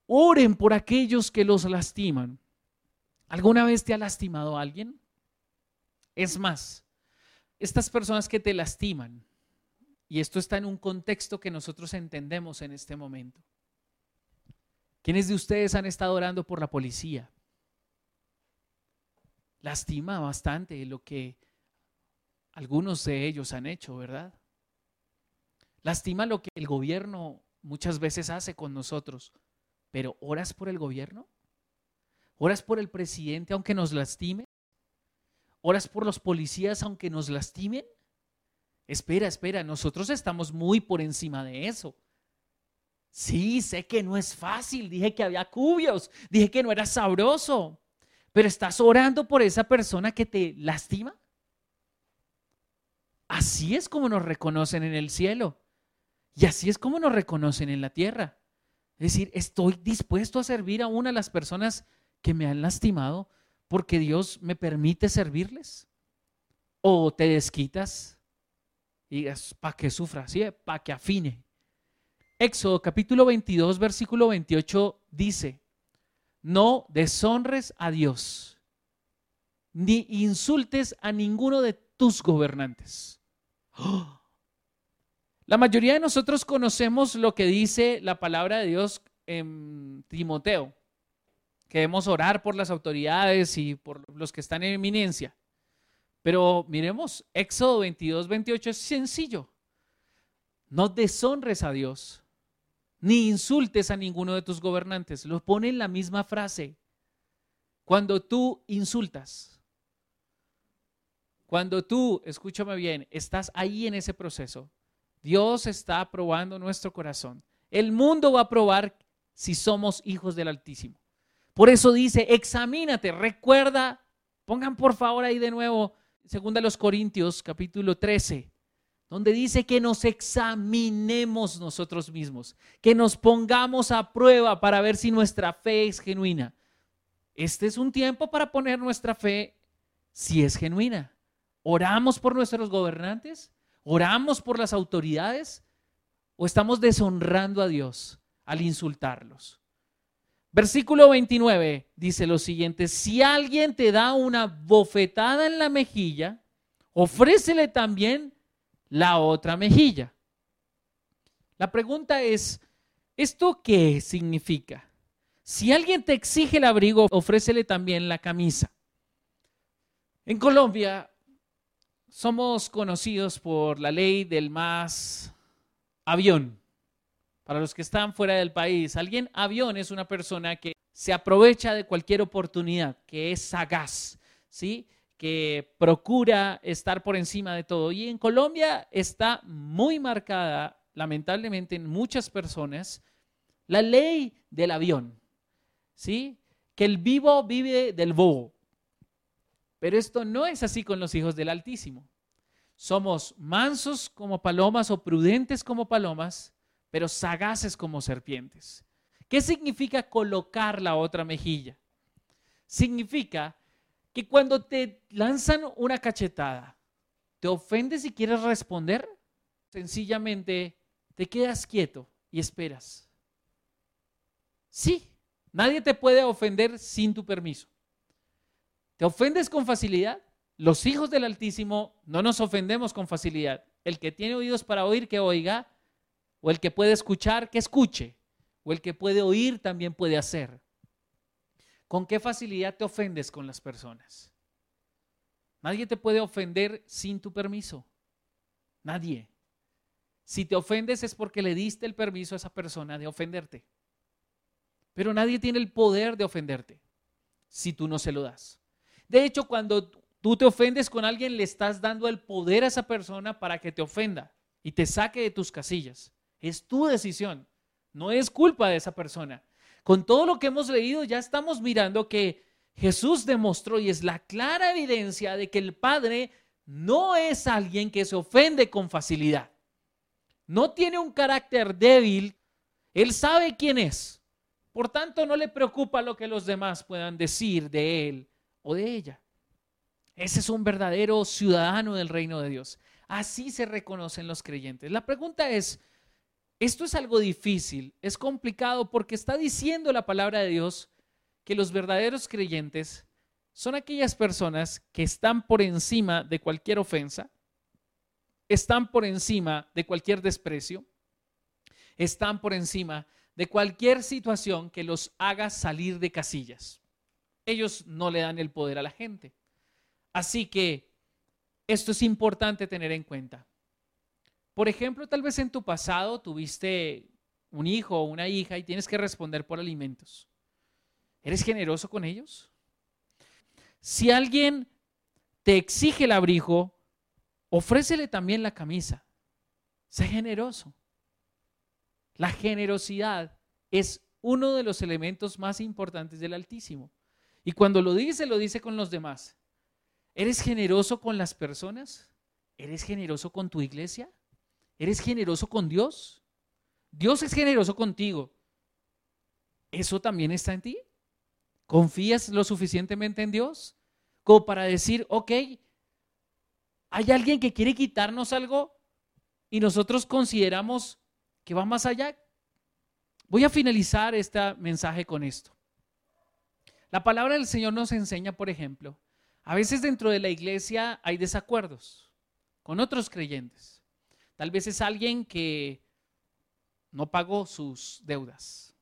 Oren por aquellos que los lastiman. ¿Alguna vez te ha lastimado alguien? Es más, estas personas que te lastiman, y esto está en un contexto que nosotros entendemos en este momento. ¿Quiénes de ustedes han estado orando por la policía? Lastima bastante lo que algunos de ellos han hecho, ¿verdad? Lastima lo que el gobierno muchas veces hace con nosotros. Pero ¿oras por el gobierno? ¿Oras por el presidente aunque nos lastime? ¿Oras por los policías aunque nos lastimen? Espera, espera, nosotros estamos muy por encima de eso. Sí, sé que no es fácil, dije que había cubios, dije que no era sabroso, pero estás orando por esa persona que te lastima. Así es como nos reconocen en el cielo y así es como nos reconocen en la tierra. Es decir, estoy dispuesto a servir a una de las personas que me han lastimado porque Dios me permite servirles. O te desquitas y es para que sufra, ¿sí? para que afine. Éxodo capítulo 22, versículo 28 dice, no deshonres a Dios, ni insultes a ninguno de tus gobernantes. La mayoría de nosotros conocemos lo que dice la palabra de Dios en Timoteo, que debemos orar por las autoridades y por los que están en eminencia. Pero miremos, Éxodo 22, 28 es sencillo. No deshonres a Dios, ni insultes a ninguno de tus gobernantes. Lo pone en la misma frase. Cuando tú insultas, cuando tú, escúchame bien, estás ahí en ese proceso, Dios está probando nuestro corazón. El mundo va a probar si somos hijos del Altísimo. Por eso dice, examínate, recuerda, pongan por favor ahí de nuevo, segunda los Corintios, capítulo 13, donde dice que nos examinemos nosotros mismos, que nos pongamos a prueba para ver si nuestra fe es genuina. Este es un tiempo para poner nuestra fe si es genuina. ¿Oramos por nuestros gobernantes? ¿Oramos por las autoridades? ¿O estamos deshonrando a Dios al insultarlos? Versículo 29 dice lo siguiente, si alguien te da una bofetada en la mejilla, ofrécele también la otra mejilla. La pregunta es, ¿esto qué significa? Si alguien te exige el abrigo, ofrécele también la camisa. En Colombia somos conocidos por la ley del más avión. Para los que están fuera del país, alguien avión es una persona que se aprovecha de cualquier oportunidad, que es sagaz, ¿sí? que procura estar por encima de todo. Y en Colombia está muy marcada, lamentablemente en muchas personas, la ley del avión, ¿sí? Que el vivo vive del bobo. Pero esto no es así con los hijos del Altísimo. Somos mansos como palomas o prudentes como palomas, pero sagaces como serpientes. ¿Qué significa colocar la otra mejilla? Significa que cuando te lanzan una cachetada, te ofendes y quieres responder, sencillamente te quedas quieto y esperas. Sí, nadie te puede ofender sin tu permiso. ¿Te ofendes con facilidad? Los hijos del Altísimo no nos ofendemos con facilidad. El que tiene oídos para oír, que oiga, o el que puede escuchar, que escuche, o el que puede oír, también puede hacer. ¿Con qué facilidad te ofendes con las personas? Nadie te puede ofender sin tu permiso. Nadie. Si te ofendes es porque le diste el permiso a esa persona de ofenderte. Pero nadie tiene el poder de ofenderte si tú no se lo das. De hecho, cuando Tú te ofendes con alguien, le estás dando el poder a esa persona para que te ofenda y te saque de tus casillas. Es tu decisión, no es culpa de esa persona. Con todo lo que hemos leído, ya estamos mirando que Jesús demostró y es la clara evidencia de que el Padre no es alguien que se ofende con facilidad. No tiene un carácter débil. Él sabe quién es. Por tanto, no le preocupa lo que los demás puedan decir de él o de ella. Ese es un verdadero ciudadano del reino de Dios. Así se reconocen los creyentes. La pregunta es, ¿esto es algo difícil? ¿Es complicado? Porque está diciendo la palabra de Dios que los verdaderos creyentes son aquellas personas que están por encima de cualquier ofensa, están por encima de cualquier desprecio, están por encima de cualquier situación que los haga salir de casillas. Ellos no le dan el poder a la gente. Así que esto es importante tener en cuenta. Por ejemplo, tal vez en tu pasado tuviste un hijo o una hija y tienes que responder por alimentos. ¿Eres generoso con ellos? Si alguien te exige el abrigo, ofrécele también la camisa. Sé generoso. La generosidad es uno de los elementos más importantes del Altísimo. Y cuando lo dice, lo dice con los demás. ¿Eres generoso con las personas? ¿Eres generoso con tu iglesia? ¿Eres generoso con Dios? Dios es generoso contigo. ¿Eso también está en ti? ¿Confías lo suficientemente en Dios como para decir, ok, hay alguien que quiere quitarnos algo y nosotros consideramos que va más allá? Voy a finalizar este mensaje con esto. La palabra del Señor nos enseña, por ejemplo, a veces dentro de la iglesia hay desacuerdos con otros creyentes. Tal vez es alguien que no pagó sus deudas.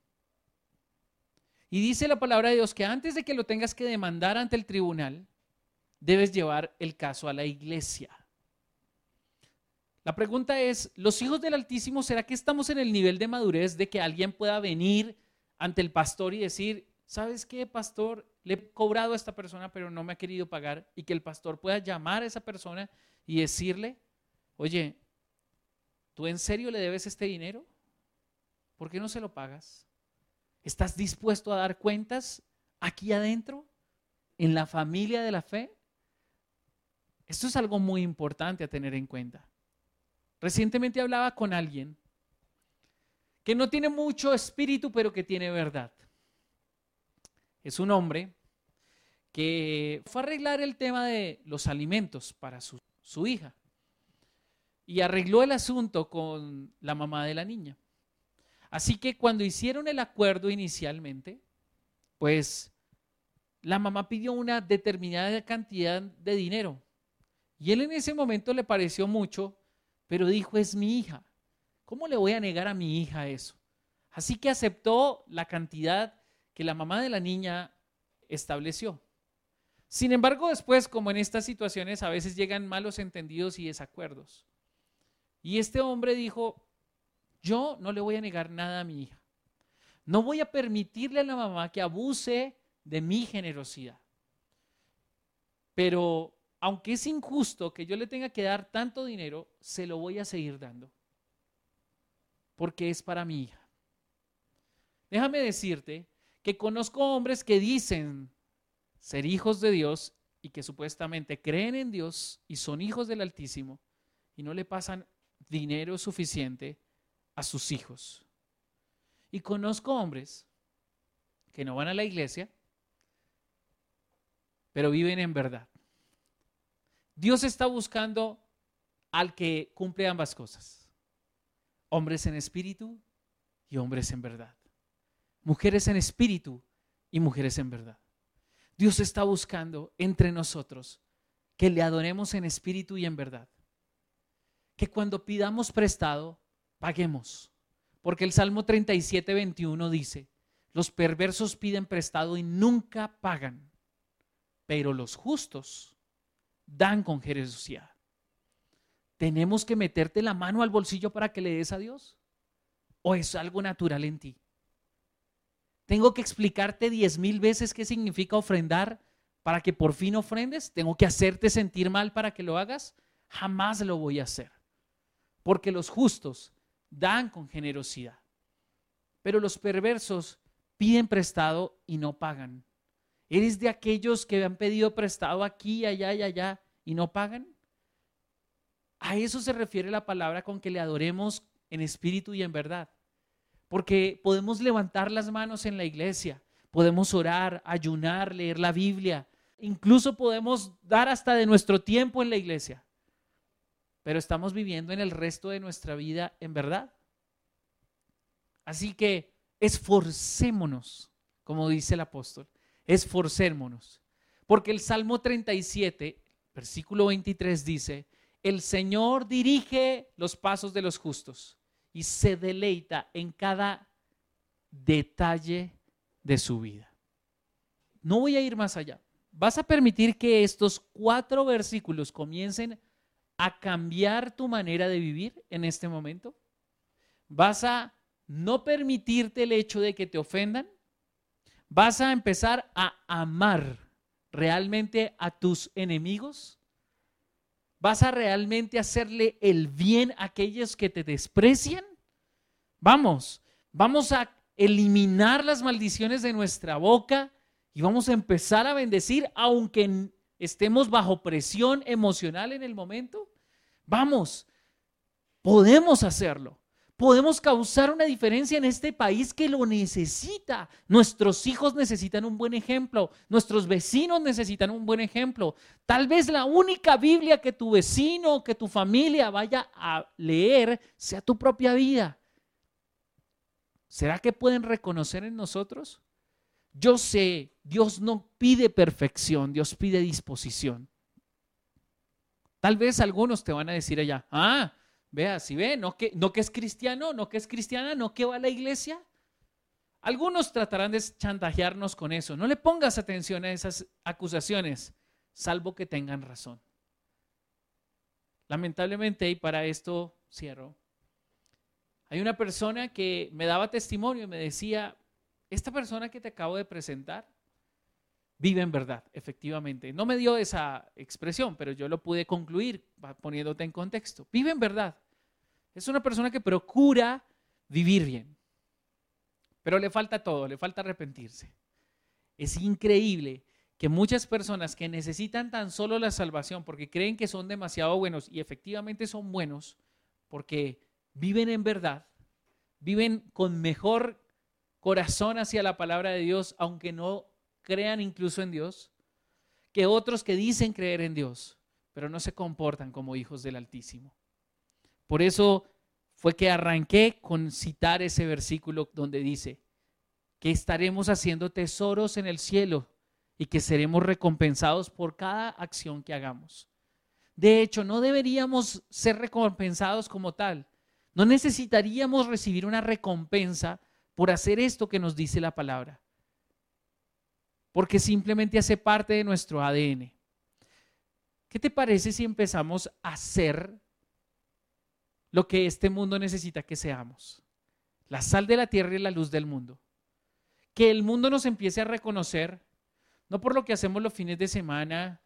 Y dice la palabra de Dios que antes de que lo tengas que demandar ante el tribunal, debes llevar el caso a la iglesia. La pregunta es, ¿los hijos del Altísimo, será que estamos en el nivel de madurez de que alguien pueda venir ante el pastor y decir, ¿sabes qué, pastor? Le he cobrado a esta persona, pero no me ha querido pagar. Y que el pastor pueda llamar a esa persona y decirle, oye, ¿tú en serio le debes este dinero? ¿Por qué no se lo pagas? ¿Estás dispuesto a dar cuentas aquí adentro, en la familia de la fe? Esto es algo muy importante a tener en cuenta. Recientemente hablaba con alguien que no tiene mucho espíritu, pero que tiene verdad. Es un hombre que fue a arreglar el tema de los alimentos para su, su hija y arregló el asunto con la mamá de la niña. Así que cuando hicieron el acuerdo inicialmente, pues la mamá pidió una determinada cantidad de dinero. Y él en ese momento le pareció mucho pero dijo, es mi hija. ¿Cómo le voy a negar a mi hija eso? Así que aceptó la cantidad que la mamá de la niña estableció. Sin embargo, después, como en estas situaciones, a veces llegan malos entendidos y desacuerdos. Y este hombre dijo, yo no le voy a negar nada a mi hija. No voy a permitirle a la mamá que abuse de mi generosidad. Pero aunque es injusto que yo le tenga que dar tanto dinero, se lo voy a seguir dando. Porque es para mi hija. Déjame decirte que conozco hombres que dicen ser hijos de Dios y que supuestamente creen en Dios y son hijos del Altísimo y no le pasan dinero suficiente a sus hijos. Y conozco hombres que no van a la iglesia, pero viven en verdad. Dios está buscando al que cumple ambas cosas. Hombres en espíritu y hombres en verdad. Mujeres en espíritu y mujeres en verdad. Dios está buscando entre nosotros que le adoremos en espíritu y en verdad. Que cuando pidamos prestado, paguemos. Porque el Salmo 37, 21 dice, los perversos piden prestado y nunca pagan, pero los justos dan con generosidad. ¿Tenemos que meterte la mano al bolsillo para que le des a Dios? ¿O es algo natural en ti? ¿Tengo que explicarte diez mil veces qué significa ofrendar para que por fin ofrendes? ¿Tengo que hacerte sentir mal para que lo hagas? Jamás lo voy a hacer. Porque los justos dan con generosidad. Pero los perversos piden prestado y no pagan. ¿Eres de aquellos que han pedido prestado aquí, allá y allá y no pagan? A eso se refiere la palabra con que le adoremos en espíritu y en verdad. Porque podemos levantar las manos en la iglesia, podemos orar, ayunar, leer la Biblia, incluso podemos dar hasta de nuestro tiempo en la iglesia. Pero estamos viviendo en el resto de nuestra vida en verdad. Así que esforcémonos, como dice el apóstol esforcémonos. Porque el Salmo 37, versículo 23 dice, el Señor dirige los pasos de los justos y se deleita en cada detalle de su vida. No voy a ir más allá. ¿Vas a permitir que estos cuatro versículos comiencen a cambiar tu manera de vivir en este momento? ¿Vas a no permitirte el hecho de que te ofendan? ¿Vas a empezar a amar realmente a tus enemigos? ¿Vas a realmente hacerle el bien a aquellos que te desprecian? Vamos, vamos a eliminar las maldiciones de nuestra boca y vamos a empezar a bendecir aunque estemos bajo presión emocional en el momento. Vamos, podemos hacerlo. Podemos causar una diferencia en este país que lo necesita. Nuestros hijos necesitan un buen ejemplo. Nuestros vecinos necesitan un buen ejemplo. Tal vez la única Biblia que tu vecino, que tu familia vaya a leer sea tu propia vida. ¿Será que pueden reconocer en nosotros? Yo sé, Dios no pide perfección, Dios pide disposición. Tal vez algunos te van a decir allá, ah, Vea, si ve, no que, no que es cristiano, no que es cristiana, no que va a la iglesia. Algunos tratarán de chantajearnos con eso. No le pongas atención a esas acusaciones, salvo que tengan razón. Lamentablemente, y para esto cierro, hay una persona que me daba testimonio y me decía, esta persona que te acabo de presentar vive en verdad, efectivamente. No me dio esa expresión, pero yo lo pude concluir poniéndote en contexto. Vive en verdad. Es una persona que procura vivir bien. Pero le falta todo, le falta arrepentirse. Es increíble que muchas personas que necesitan tan solo la salvación porque creen que son demasiado buenos y efectivamente son buenos porque viven en verdad, viven con mejor corazón hacia la palabra de Dios, aunque no crean incluso en Dios, que otros que dicen creer en Dios, pero no se comportan como hijos del Altísimo. Por eso fue que arranqué con citar ese versículo donde dice que estaremos haciendo tesoros en el cielo y que seremos recompensados por cada acción que hagamos. De hecho, no deberíamos ser recompensados como tal. No necesitaríamos recibir una recompensa por hacer esto que nos dice la palabra. Porque simplemente hace parte de nuestro ADN. ¿Qué te parece si empezamos a hacer lo que este mundo necesita que seamos. La sal de la tierra y la luz del mundo. Que el mundo nos empiece a reconocer, no por lo que hacemos los fines de semana,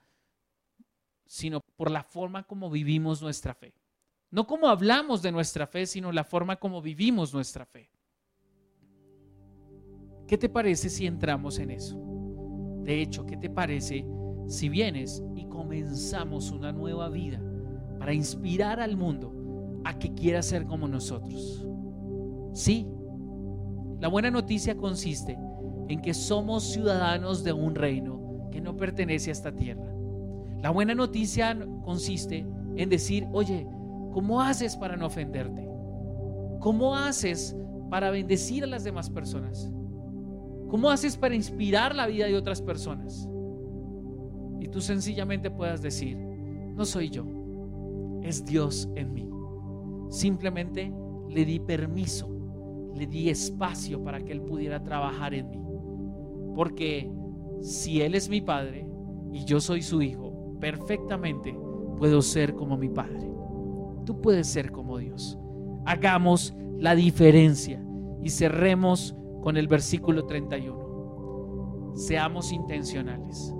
sino por la forma como vivimos nuestra fe. No como hablamos de nuestra fe, sino la forma como vivimos nuestra fe. ¿Qué te parece si entramos en eso? De hecho, ¿qué te parece si vienes y comenzamos una nueva vida para inspirar al mundo a que quiera ser como nosotros. Sí, la buena noticia consiste en que somos ciudadanos de un reino que no pertenece a esta tierra. La buena noticia consiste en decir, oye, ¿cómo haces para no ofenderte? ¿Cómo haces para bendecir a las demás personas? ¿Cómo haces para inspirar la vida de otras personas? Y tú sencillamente puedas decir, no soy yo, es Dios en mí. Simplemente le di permiso, le di espacio para que Él pudiera trabajar en mí. Porque si Él es mi Padre y yo soy su Hijo, perfectamente puedo ser como mi Padre. Tú puedes ser como Dios. Hagamos la diferencia y cerremos con el versículo 31. Seamos intencionales.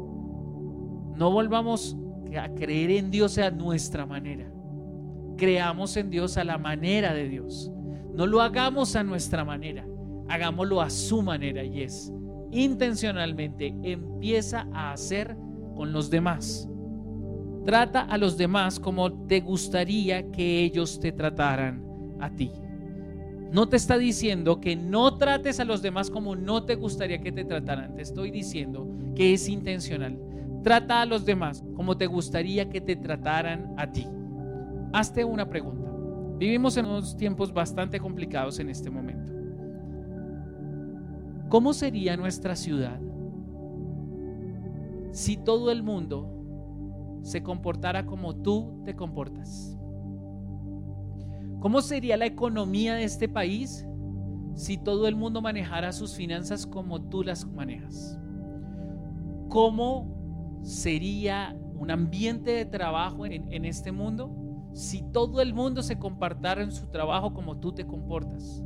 No volvamos a creer en Dios a nuestra manera creamos en Dios a la manera de Dios. No lo hagamos a nuestra manera, hagámoslo a su manera y es intencionalmente empieza a hacer con los demás. Trata a los demás como te gustaría que ellos te trataran a ti. No te está diciendo que no trates a los demás como no te gustaría que te trataran. Te estoy diciendo que es intencional. Trata a los demás como te gustaría que te trataran a ti hazte una pregunta. Vivimos en unos tiempos bastante complicados en este momento. ¿Cómo sería nuestra ciudad si todo el mundo se comportara como tú te comportas? ¿Cómo sería la economía de este país si todo el mundo manejara sus finanzas como tú las manejas? ¿Cómo sería un ambiente de trabajo en, en este mundo si todo el mundo se compartara en su trabajo como tú te comportas?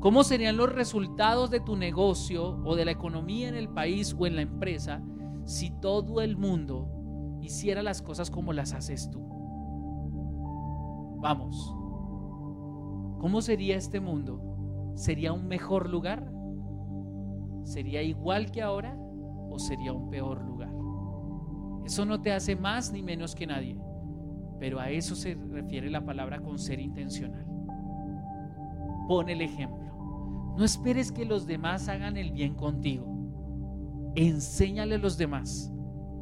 ¿Cómo serían los resultados de tu negocio o de la economía en el país o en la empresa si todo el mundo hiciera las cosas como las haces tú? Vamos. ¿cómo sería este mundo? ¿Sería un mejor lugar? ¿Sería igual que ahora o sería un peor lugar? Eso no te hace más ni menos que nadie, pero a eso se refiere la palabra con ser intencional. Pon el ejemplo. No esperes que los demás hagan el bien contigo. Enséñale a los demás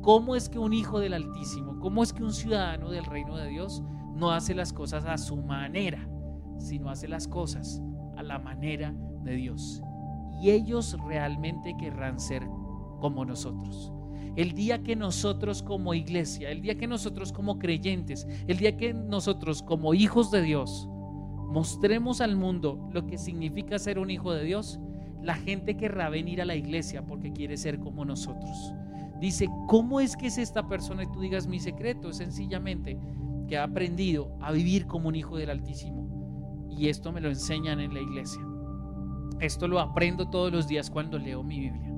cómo es que un hijo del Altísimo, cómo es que un ciudadano del reino de Dios no hace las cosas a su manera, sino hace las cosas a la manera de Dios. Y ellos realmente querrán ser como nosotros. El día que nosotros como iglesia, el día que nosotros como creyentes, el día que nosotros como hijos de Dios mostremos al mundo lo que significa ser un hijo de Dios, la gente querrá venir a la iglesia porque quiere ser como nosotros. Dice, ¿cómo es que es esta persona? Y tú digas, mi secreto es sencillamente que ha aprendido a vivir como un hijo del Altísimo. Y esto me lo enseñan en la iglesia. Esto lo aprendo todos los días cuando leo mi Biblia.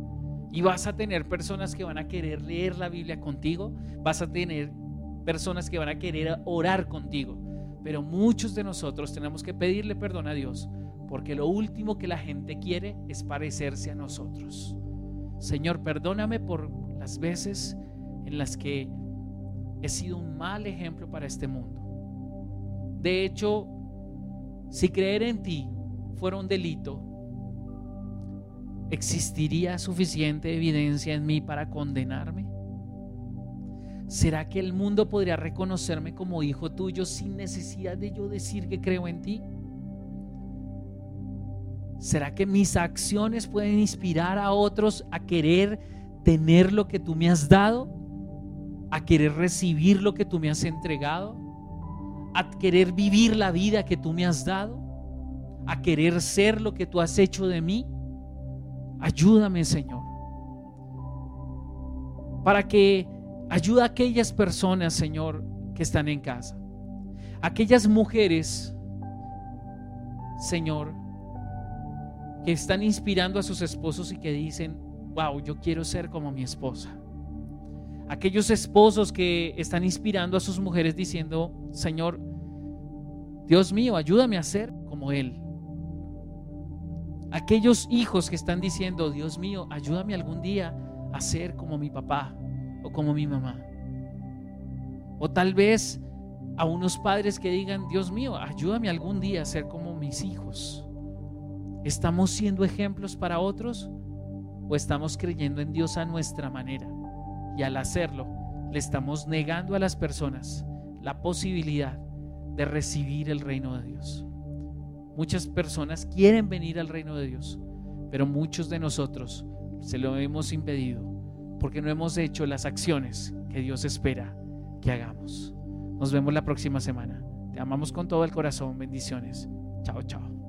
Y vas a tener personas que van a querer leer la Biblia contigo, vas a tener personas que van a querer orar contigo, pero muchos de nosotros tenemos que pedirle perdón a Dios, porque lo último que la gente quiere es parecerse a nosotros. Señor, perdóname por las veces en las que he sido un mal ejemplo para este mundo. De hecho, si creer en ti fuera un delito, ¿Existiría suficiente evidencia en mí para condenarme? ¿Será que el mundo podría reconocerme como hijo tuyo sin necesidad de yo decir que creo en ti? ¿Será que mis acciones pueden inspirar a otros a querer tener lo que tú me has dado? ¿A querer recibir lo que tú me has entregado? ¿A querer vivir la vida que tú me has dado? ¿A querer ser lo que tú has hecho de mí? Ayúdame, Señor. Para que ayude a aquellas personas, Señor, que están en casa. Aquellas mujeres, Señor, que están inspirando a sus esposos y que dicen, wow, yo quiero ser como mi esposa. Aquellos esposos que están inspirando a sus mujeres diciendo, Señor, Dios mío, ayúdame a ser como Él. Aquellos hijos que están diciendo, Dios mío, ayúdame algún día a ser como mi papá o como mi mamá. O tal vez a unos padres que digan, Dios mío, ayúdame algún día a ser como mis hijos. ¿Estamos siendo ejemplos para otros o estamos creyendo en Dios a nuestra manera? Y al hacerlo, le estamos negando a las personas la posibilidad de recibir el reino de Dios. Muchas personas quieren venir al reino de Dios, pero muchos de nosotros se lo hemos impedido porque no hemos hecho las acciones que Dios espera que hagamos. Nos vemos la próxima semana. Te amamos con todo el corazón. Bendiciones. Chao, chao.